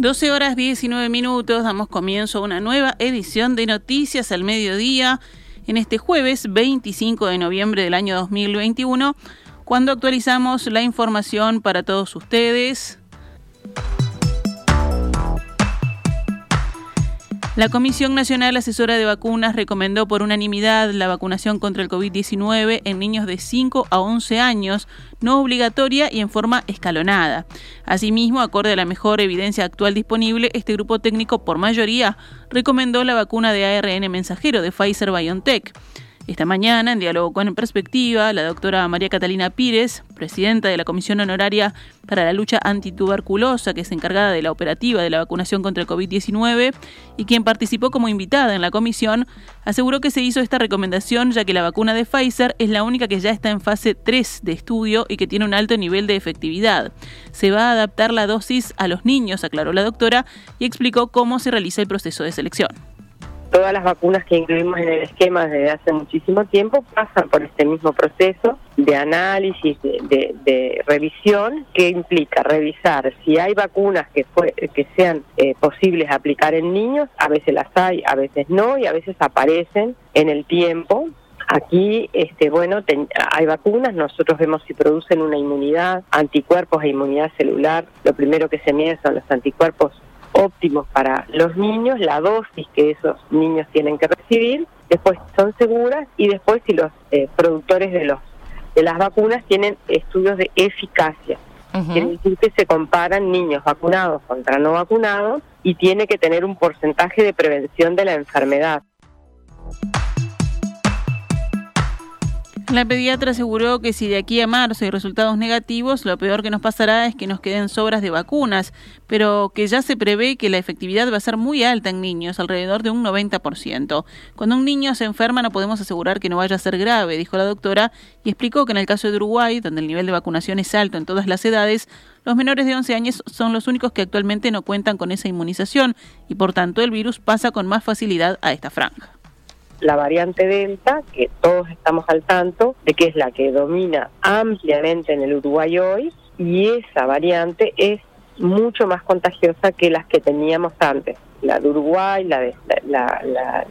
12 horas 19 minutos, damos comienzo a una nueva edición de Noticias al Mediodía en este jueves 25 de noviembre del año 2021, cuando actualizamos la información para todos ustedes. La Comisión Nacional Asesora de Vacunas recomendó por unanimidad la vacunación contra el COVID-19 en niños de 5 a 11 años, no obligatoria y en forma escalonada. Asimismo, acorde a la mejor evidencia actual disponible, este grupo técnico por mayoría recomendó la vacuna de ARN mensajero de Pfizer BioNTech. Esta mañana, en diálogo con En Perspectiva, la doctora María Catalina Pires, presidenta de la Comisión Honoraria para la Lucha Antituberculosa, que es encargada de la operativa de la vacunación contra el COVID-19 y quien participó como invitada en la comisión, aseguró que se hizo esta recomendación ya que la vacuna de Pfizer es la única que ya está en fase 3 de estudio y que tiene un alto nivel de efectividad. Se va a adaptar la dosis a los niños, aclaró la doctora, y explicó cómo se realiza el proceso de selección todas las vacunas que incluimos en el esquema desde hace muchísimo tiempo pasan por este mismo proceso de análisis, de, revisión, que implica revisar si hay vacunas que, que sean eh, posibles aplicar en niños, a veces las hay, a veces no, y a veces aparecen en el tiempo. Aquí, este, bueno, hay vacunas, nosotros vemos si producen una inmunidad, anticuerpos e inmunidad celular. Lo primero que se mide son los anticuerpos óptimos para los niños, la dosis que esos niños tienen que recibir, después son seguras y después si los eh, productores de los de las vacunas tienen estudios de eficacia. Quiere decir que se comparan niños vacunados contra no vacunados y tiene que tener un porcentaje de prevención de la enfermedad. La pediatra aseguró que si de aquí a marzo hay resultados negativos, lo peor que nos pasará es que nos queden sobras de vacunas, pero que ya se prevé que la efectividad va a ser muy alta en niños, alrededor de un 90%. Cuando un niño se enferma no podemos asegurar que no vaya a ser grave, dijo la doctora, y explicó que en el caso de Uruguay, donde el nivel de vacunación es alto en todas las edades, los menores de 11 años son los únicos que actualmente no cuentan con esa inmunización y por tanto el virus pasa con más facilidad a esta franja la variante Delta, que todos estamos al tanto de que es la que domina ampliamente en el Uruguay hoy, y esa variante es mucho más contagiosa que las que teníamos antes. La de Uruguay, la, de, la,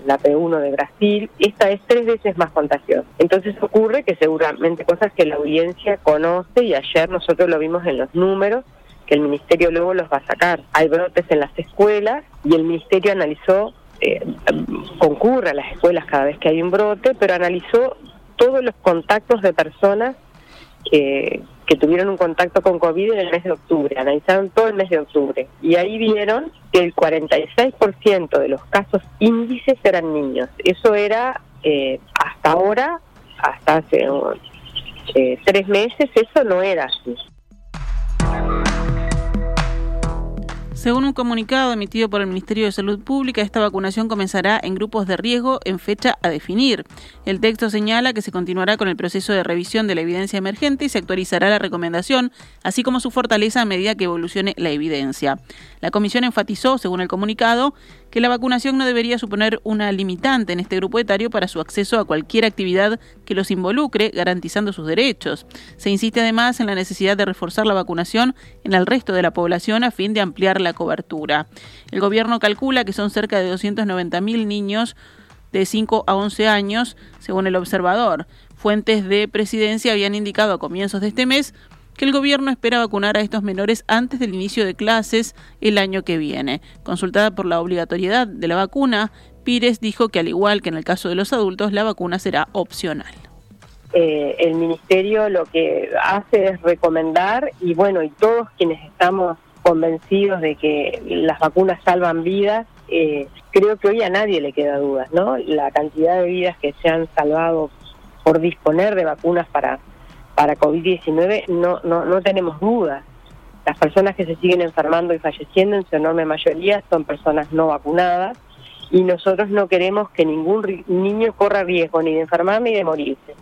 la, P1 de Brasil, esta es tres veces más contagiosa. Entonces ocurre que seguramente cosas que la audiencia conoce y ayer nosotros lo vimos en los números, que el ministerio luego los va a sacar. Hay brotes en las escuelas y el ministerio analizó eh, concurre a las escuelas cada vez que hay un brote, pero analizó todos los contactos de personas que, que tuvieron un contacto con COVID en el mes de octubre, analizaron todo el mes de octubre y ahí vieron que el 46% de los casos índices eran niños. Eso era eh, hasta ahora, hasta hace eh, tres meses, eso no era así. Según un comunicado emitido por el Ministerio de Salud Pública, esta vacunación comenzará en grupos de riesgo en fecha a definir. El texto señala que se continuará con el proceso de revisión de la evidencia emergente y se actualizará la recomendación, así como su fortaleza a medida que evolucione la evidencia. La comisión enfatizó, según el comunicado, que la vacunación no debería suponer una limitante en este grupo etario para su acceso a cualquier actividad que los involucre, garantizando sus derechos. Se insiste además en la necesidad de reforzar la vacunación en el resto de la población a fin de ampliar la cobertura. El gobierno calcula que son cerca de 290.000 niños de 5 a 11 años, según el observador. Fuentes de presidencia habían indicado a comienzos de este mes que el gobierno espera vacunar a estos menores antes del inicio de clases el año que viene. Consultada por la obligatoriedad de la vacuna, Pires dijo que al igual que en el caso de los adultos, la vacuna será opcional. Eh, el ministerio lo que hace es recomendar y bueno, y todos quienes estamos convencidos de que las vacunas salvan vidas, eh, creo que hoy a nadie le queda dudas, ¿no? La cantidad de vidas que se han salvado por disponer de vacunas para para COVID-19 no, no, no tenemos dudas. Las personas que se siguen enfermando y falleciendo en su enorme mayoría son personas no vacunadas y nosotros no queremos que ningún niño corra riesgo ni de enfermar ni de morirse.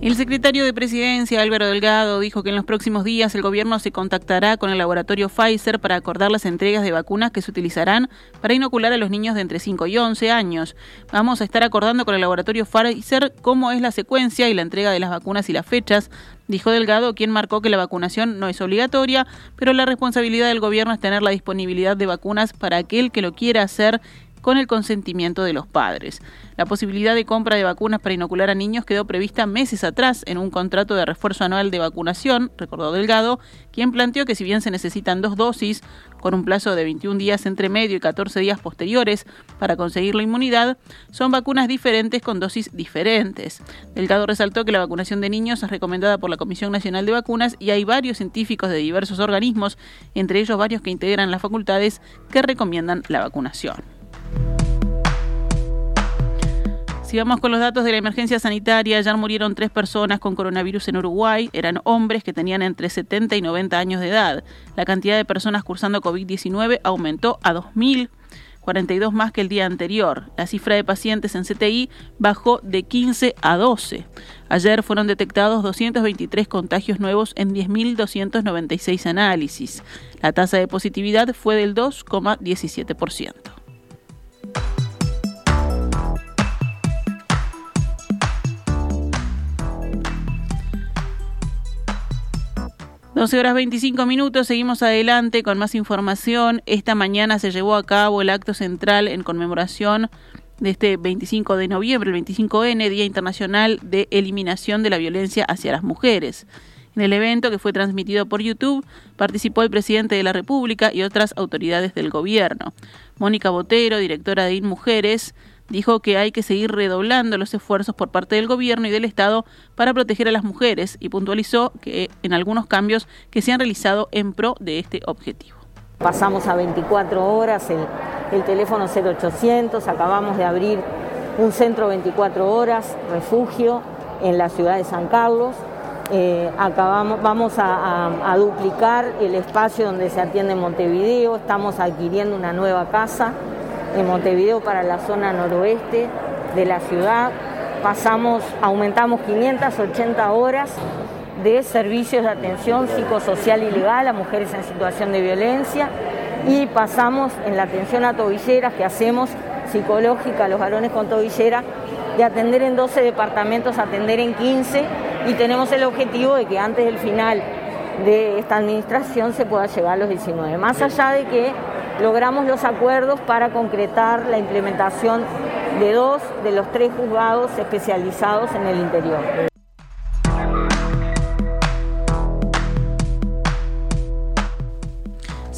El secretario de Presidencia, Álvaro Delgado, dijo que en los próximos días el gobierno se contactará con el laboratorio Pfizer para acordar las entregas de vacunas que se utilizarán para inocular a los niños de entre 5 y 11 años. Vamos a estar acordando con el laboratorio Pfizer cómo es la secuencia y la entrega de las vacunas y las fechas, dijo Delgado, quien marcó que la vacunación no es obligatoria, pero la responsabilidad del gobierno es tener la disponibilidad de vacunas para aquel que lo quiera hacer con el consentimiento de los padres. La posibilidad de compra de vacunas para inocular a niños quedó prevista meses atrás en un contrato de refuerzo anual de vacunación, recordó Delgado, quien planteó que si bien se necesitan dos dosis, con un plazo de 21 días entre medio y 14 días posteriores para conseguir la inmunidad, son vacunas diferentes con dosis diferentes. Delgado resaltó que la vacunación de niños es recomendada por la Comisión Nacional de Vacunas y hay varios científicos de diversos organismos, entre ellos varios que integran las facultades, que recomiendan la vacunación. Si vamos con los datos de la emergencia sanitaria, ya murieron tres personas con coronavirus en Uruguay. Eran hombres que tenían entre 70 y 90 años de edad. La cantidad de personas cursando COVID-19 aumentó a 2.000. 42 más que el día anterior. La cifra de pacientes en CTI bajó de 15 a 12. Ayer fueron detectados 223 contagios nuevos en 10.296 análisis. La tasa de positividad fue del 2,17%. 12 horas 25 minutos, seguimos adelante con más información. Esta mañana se llevó a cabo el acto central en conmemoración de este 25 de noviembre, el 25N, Día Internacional de Eliminación de la Violencia hacia las Mujeres. En el evento, que fue transmitido por YouTube, participó el presidente de la República y otras autoridades del gobierno. Mónica Botero, directora de InMujeres, dijo que hay que seguir redoblando los esfuerzos por parte del gobierno y del Estado para proteger a las mujeres y puntualizó que en algunos cambios que se han realizado en pro de este objetivo. Pasamos a 24 horas el, teléfono 0800, acabamos de abrir un centro 24 horas, refugio en la ciudad de San Carlos. Eh, acabamos, vamos a, duplicar el espacio donde se atiende en Montevideo, estamos adquiriendo una nueva casa en Montevideo para la zona noroeste de la ciudad. Pasamos, aumentamos 580 horas de servicios de atención psicosocial y legal a mujeres en situación de violencia y pasamos en la atención a tobilleras que hacemos psicológica a los varones con tobillera de atender en 12 departamentos, atender en 15 y tenemos el objetivo de que antes del final de esta administración se pueda llegar a los 19. Más allá de que logramos los acuerdos para concretar la implementación de dos de los tres juzgados especializados en el interior.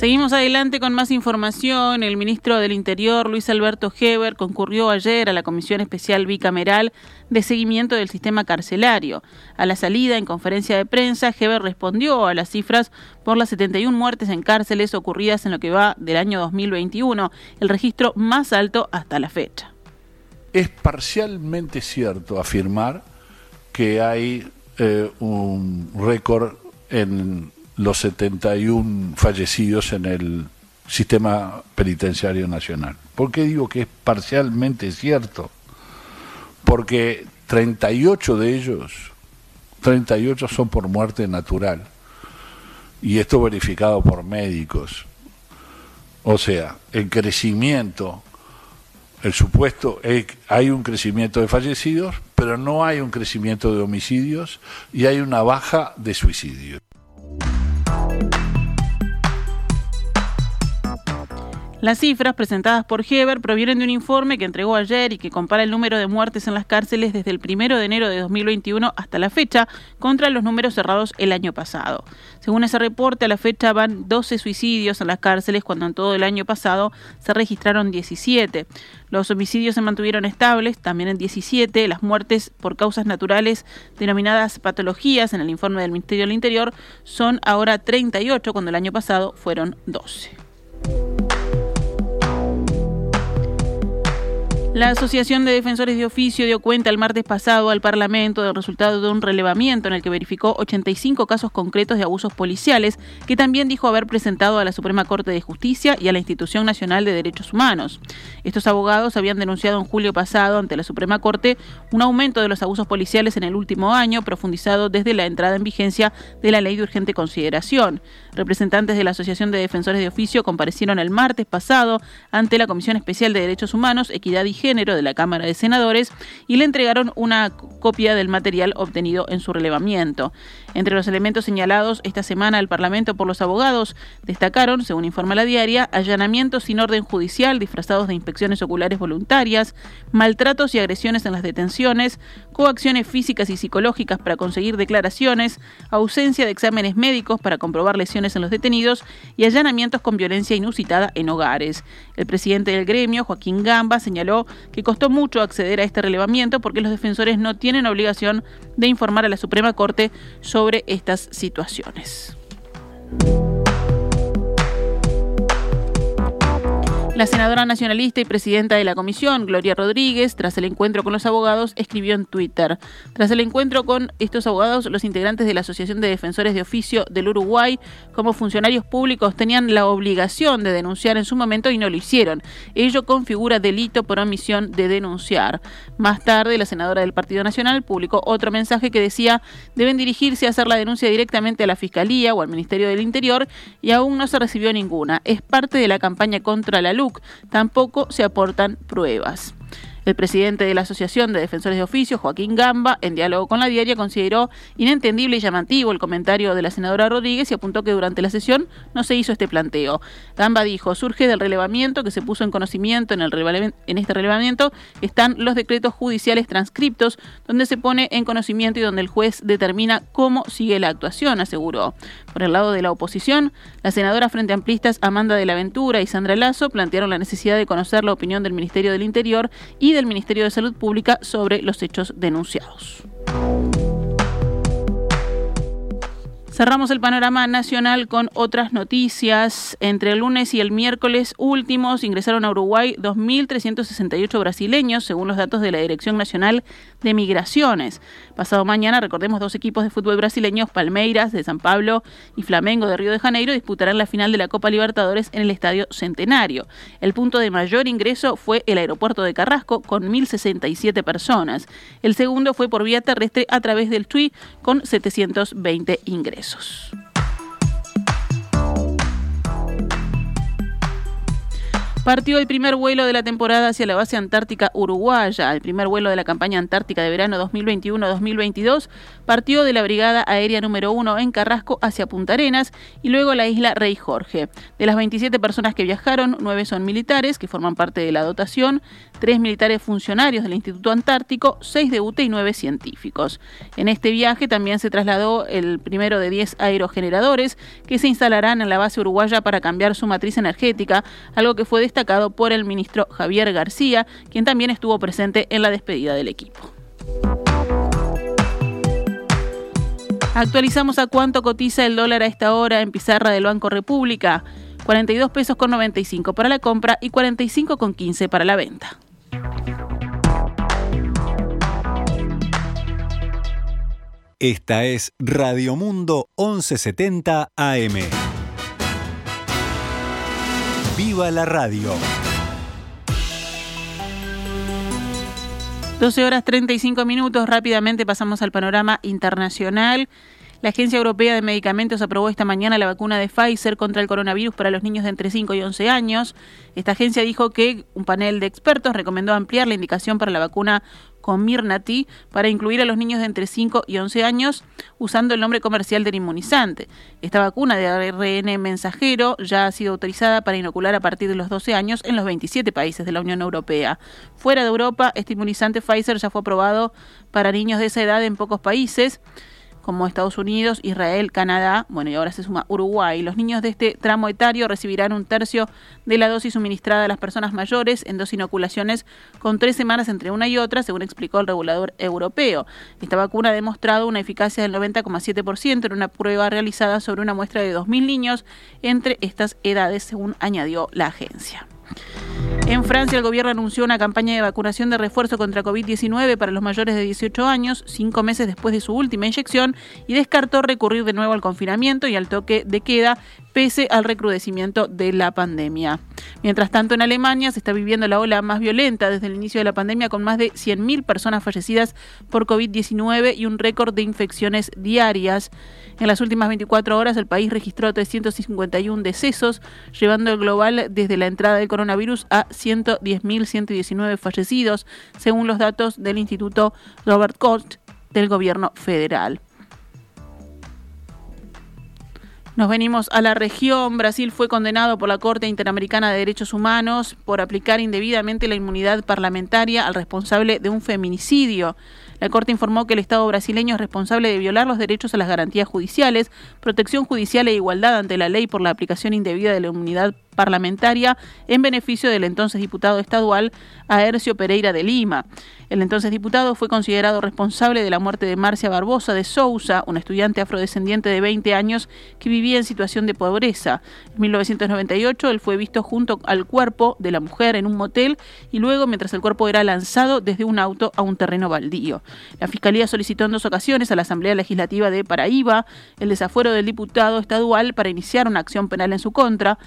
Seguimos adelante con más información. El ministro del Interior, Luis Alberto Heber, concurrió ayer a la Comisión Especial Bicameral de Seguimiento del Sistema Carcelario. A la salida, en conferencia de prensa, Heber respondió a las cifras por las 71 muertes en cárceles ocurridas en lo que va del año 2021, el registro más alto hasta la fecha. Es parcialmente cierto afirmar que hay eh, un récord en los 71 fallecidos en el sistema penitenciario nacional. ¿Por qué digo que es parcialmente cierto? Porque 38 de ellos, 38 son por muerte natural, y esto verificado por médicos. O sea, el crecimiento, el supuesto, hay un crecimiento de fallecidos, pero no hay un crecimiento de homicidios y hay una baja de suicidios. Las cifras presentadas por Heber provienen de un informe que entregó ayer y que compara el número de muertes en las cárceles desde el 1 de enero de 2021 hasta la fecha contra los números cerrados el año pasado. Según ese reporte, a la fecha van 12 suicidios en las cárceles cuando en todo el año pasado se registraron 17. Los homicidios se mantuvieron estables, también en 17. Las muertes por causas naturales denominadas patologías en el informe del Ministerio del Interior son ahora 38 cuando el año pasado fueron 12. La Asociación de Defensores de Oficio dio cuenta el martes pasado al Parlamento del resultado de un relevamiento en el que verificó 85 casos concretos de abusos policiales que también dijo haber presentado a la Suprema Corte de Justicia y a la Institución Nacional de Derechos Humanos. Estos abogados habían denunciado en julio pasado ante la Suprema Corte un aumento de los abusos policiales en el último año, profundizado desde la entrada en vigencia de la Ley de Urgente Consideración. Representantes de la Asociación de Defensores de Oficio comparecieron el martes pasado ante la Comisión Especial de Derechos Humanos, Equidad y Género de la Cámara de Senadores y le entregaron una copia del material obtenido en su relevamiento. Entre los elementos señalados esta semana al Parlamento por los abogados destacaron, según informa la diaria, allanamientos sin orden judicial disfrazados de inspecciones oculares voluntarias, maltratos y agresiones en las detenciones, coacciones físicas y psicológicas para conseguir declaraciones, ausencia de exámenes médicos para comprobar lesiones en los detenidos y allanamientos con violencia inusitada en hogares. El presidente del gremio, Joaquín Gamba, señaló que costó mucho acceder a este relevamiento porque los defensores no tienen obligación de informar a la Suprema Corte sobre estas situaciones. La senadora nacionalista y presidenta de la comisión, Gloria Rodríguez, tras el encuentro con los abogados, escribió en Twitter. Tras el encuentro con estos abogados, los integrantes de la Asociación de Defensores de Oficio del Uruguay, como funcionarios públicos, tenían la obligación de denunciar en su momento y no lo hicieron. Ello configura delito por omisión de denunciar. Más tarde, la senadora del Partido Nacional publicó otro mensaje que decía deben dirigirse a hacer la denuncia directamente a la Fiscalía o al Ministerio del Interior y aún no se recibió ninguna. Es parte de la campaña contra la luz Tampoco se aportan pruebas. El presidente de la Asociación de Defensores de Oficio, Joaquín Gamba, en diálogo con la diaria, consideró inentendible y llamativo el comentario de la senadora Rodríguez y apuntó que durante la sesión no se hizo este planteo. Gamba dijo, surge del relevamiento que se puso en conocimiento en este relevamiento, están los decretos judiciales transcriptos, donde se pone en conocimiento y donde el juez determina cómo sigue la actuación, aseguró. Por el lado de la oposición, la senadora Frente Amplistas Amanda de la Ventura y Sandra Lazo plantearon la necesidad de conocer la opinión del Ministerio del Interior y del Ministerio de Salud Pública sobre los hechos denunciados. Cerramos el panorama nacional con otras noticias. Entre el lunes y el miércoles últimos ingresaron a Uruguay 2.368 brasileños, según los datos de la Dirección Nacional de Migraciones. Pasado mañana, recordemos, dos equipos de fútbol brasileños, Palmeiras de San Pablo y Flamengo de Río de Janeiro, disputarán la final de la Copa Libertadores en el Estadio Centenario. El punto de mayor ingreso fue el aeropuerto de Carrasco, con 1.067 personas. El segundo fue por vía terrestre a través del TUI, con 720 ingresos besos. Partió el primer vuelo de la temporada hacia la base antártica uruguaya. El primer vuelo de la campaña antártica de verano 2021-2022 partió de la Brigada Aérea número 1 en Carrasco hacia Punta Arenas y luego la isla Rey Jorge. De las 27 personas que viajaron, 9 son militares que forman parte de la dotación, 3 militares funcionarios del Instituto Antártico, 6 de UTE y 9 científicos. En este viaje también se trasladó el primero de 10 aerogeneradores que se instalarán en la base uruguaya para cambiar su matriz energética, algo que fue destacado por el ministro Javier García, quien también estuvo presente en la despedida del equipo. Actualizamos a cuánto cotiza el dólar a esta hora en pizarra del Banco República. 42 pesos con 95 para la compra y 45 con 15 para la venta. Esta es Radio Mundo 1170 AM. ¡Viva la radio! 12 horas 35 minutos, rápidamente pasamos al panorama internacional. La Agencia Europea de Medicamentos aprobó esta mañana la vacuna de Pfizer contra el coronavirus para los niños de entre 5 y 11 años. Esta agencia dijo que un panel de expertos recomendó ampliar la indicación para la vacuna Comirnaty para incluir a los niños de entre 5 y 11 años usando el nombre comercial del inmunizante. Esta vacuna de ARN mensajero ya ha sido autorizada para inocular a partir de los 12 años en los 27 países de la Unión Europea. Fuera de Europa, este inmunizante Pfizer ya fue aprobado para niños de esa edad en pocos países como Estados Unidos, Israel, Canadá, bueno, y ahora se suma Uruguay. Los niños de este tramo etario recibirán un tercio de la dosis suministrada a las personas mayores en dos inoculaciones con tres semanas entre una y otra, según explicó el regulador europeo. Esta vacuna ha demostrado una eficacia del 90,7% en una prueba realizada sobre una muestra de 2.000 niños entre estas edades, según añadió la agencia. En Francia, el gobierno anunció una campaña de vacunación de refuerzo contra COVID-19 para los mayores de 18 años, cinco meses después de su última inyección, y descartó recurrir de nuevo al confinamiento y al toque de queda, pese al recrudecimiento de la pandemia. Mientras tanto, en Alemania se está viviendo la ola más violenta desde el inicio de la pandemia, con más de 100.000 personas fallecidas por COVID-19 y un récord de infecciones diarias. En las últimas 24 horas, el país registró 351 decesos, llevando el global desde la entrada del coronavirus a 110.119 fallecidos, según los datos del Instituto Robert Koch del Gobierno Federal. Nos venimos a la región. Brasil fue condenado por la Corte Interamericana de Derechos Humanos por aplicar indebidamente la inmunidad parlamentaria al responsable de un feminicidio. La Corte informó que el Estado brasileño es responsable de violar los derechos a las garantías judiciales, protección judicial e igualdad ante la ley por la aplicación indebida de la inmunidad parlamentaria en beneficio del entonces diputado estadual Aercio Pereira de Lima. El entonces diputado fue considerado responsable de la muerte de Marcia Barbosa de Sousa, una estudiante afrodescendiente de 20 años que vivía en situación de pobreza. En 1998 él fue visto junto al cuerpo de la mujer en un motel y luego mientras el cuerpo era lanzado desde un auto a un terreno baldío. La Fiscalía solicitó en dos ocasiones a la Asamblea Legislativa de Paraíba el desafuero del diputado estadual para iniciar una acción penal en su contra.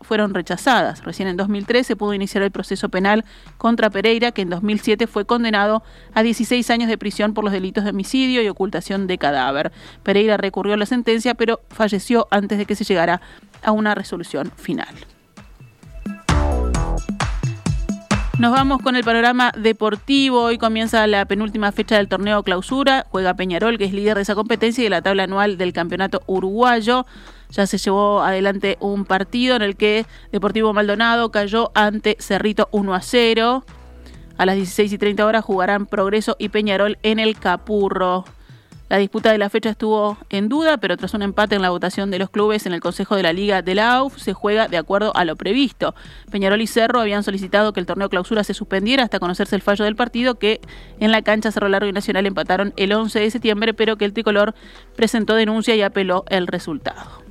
Fueron rechazadas. Recién en 2013 pudo iniciar el proceso penal contra Pereira, que en 2007 fue condenado a 16 años de prisión por los delitos de homicidio y ocultación de cadáver. Pereira recurrió a la sentencia, pero falleció antes de que se llegara a una resolución final. Nos vamos con el panorama deportivo. Hoy comienza la penúltima fecha del torneo clausura. Juega Peñarol, que es líder de esa competencia y de la tabla anual del campeonato uruguayo. Ya se llevó adelante un partido en el que Deportivo Maldonado cayó ante Cerrito 1 a 0. A las 16 y 30 horas jugarán Progreso y Peñarol en el Capurro. La disputa de la fecha estuvo en duda, pero tras un empate en la votación de los clubes en el Consejo de la Liga de la AUF, se juega de acuerdo a lo previsto. Peñarol y Cerro habían solicitado que el torneo clausura se suspendiera hasta conocerse el fallo del partido, que en la cancha Cerro Largo y Nacional empataron el 11 de septiembre, pero que el tricolor presentó denuncia y apeló el resultado.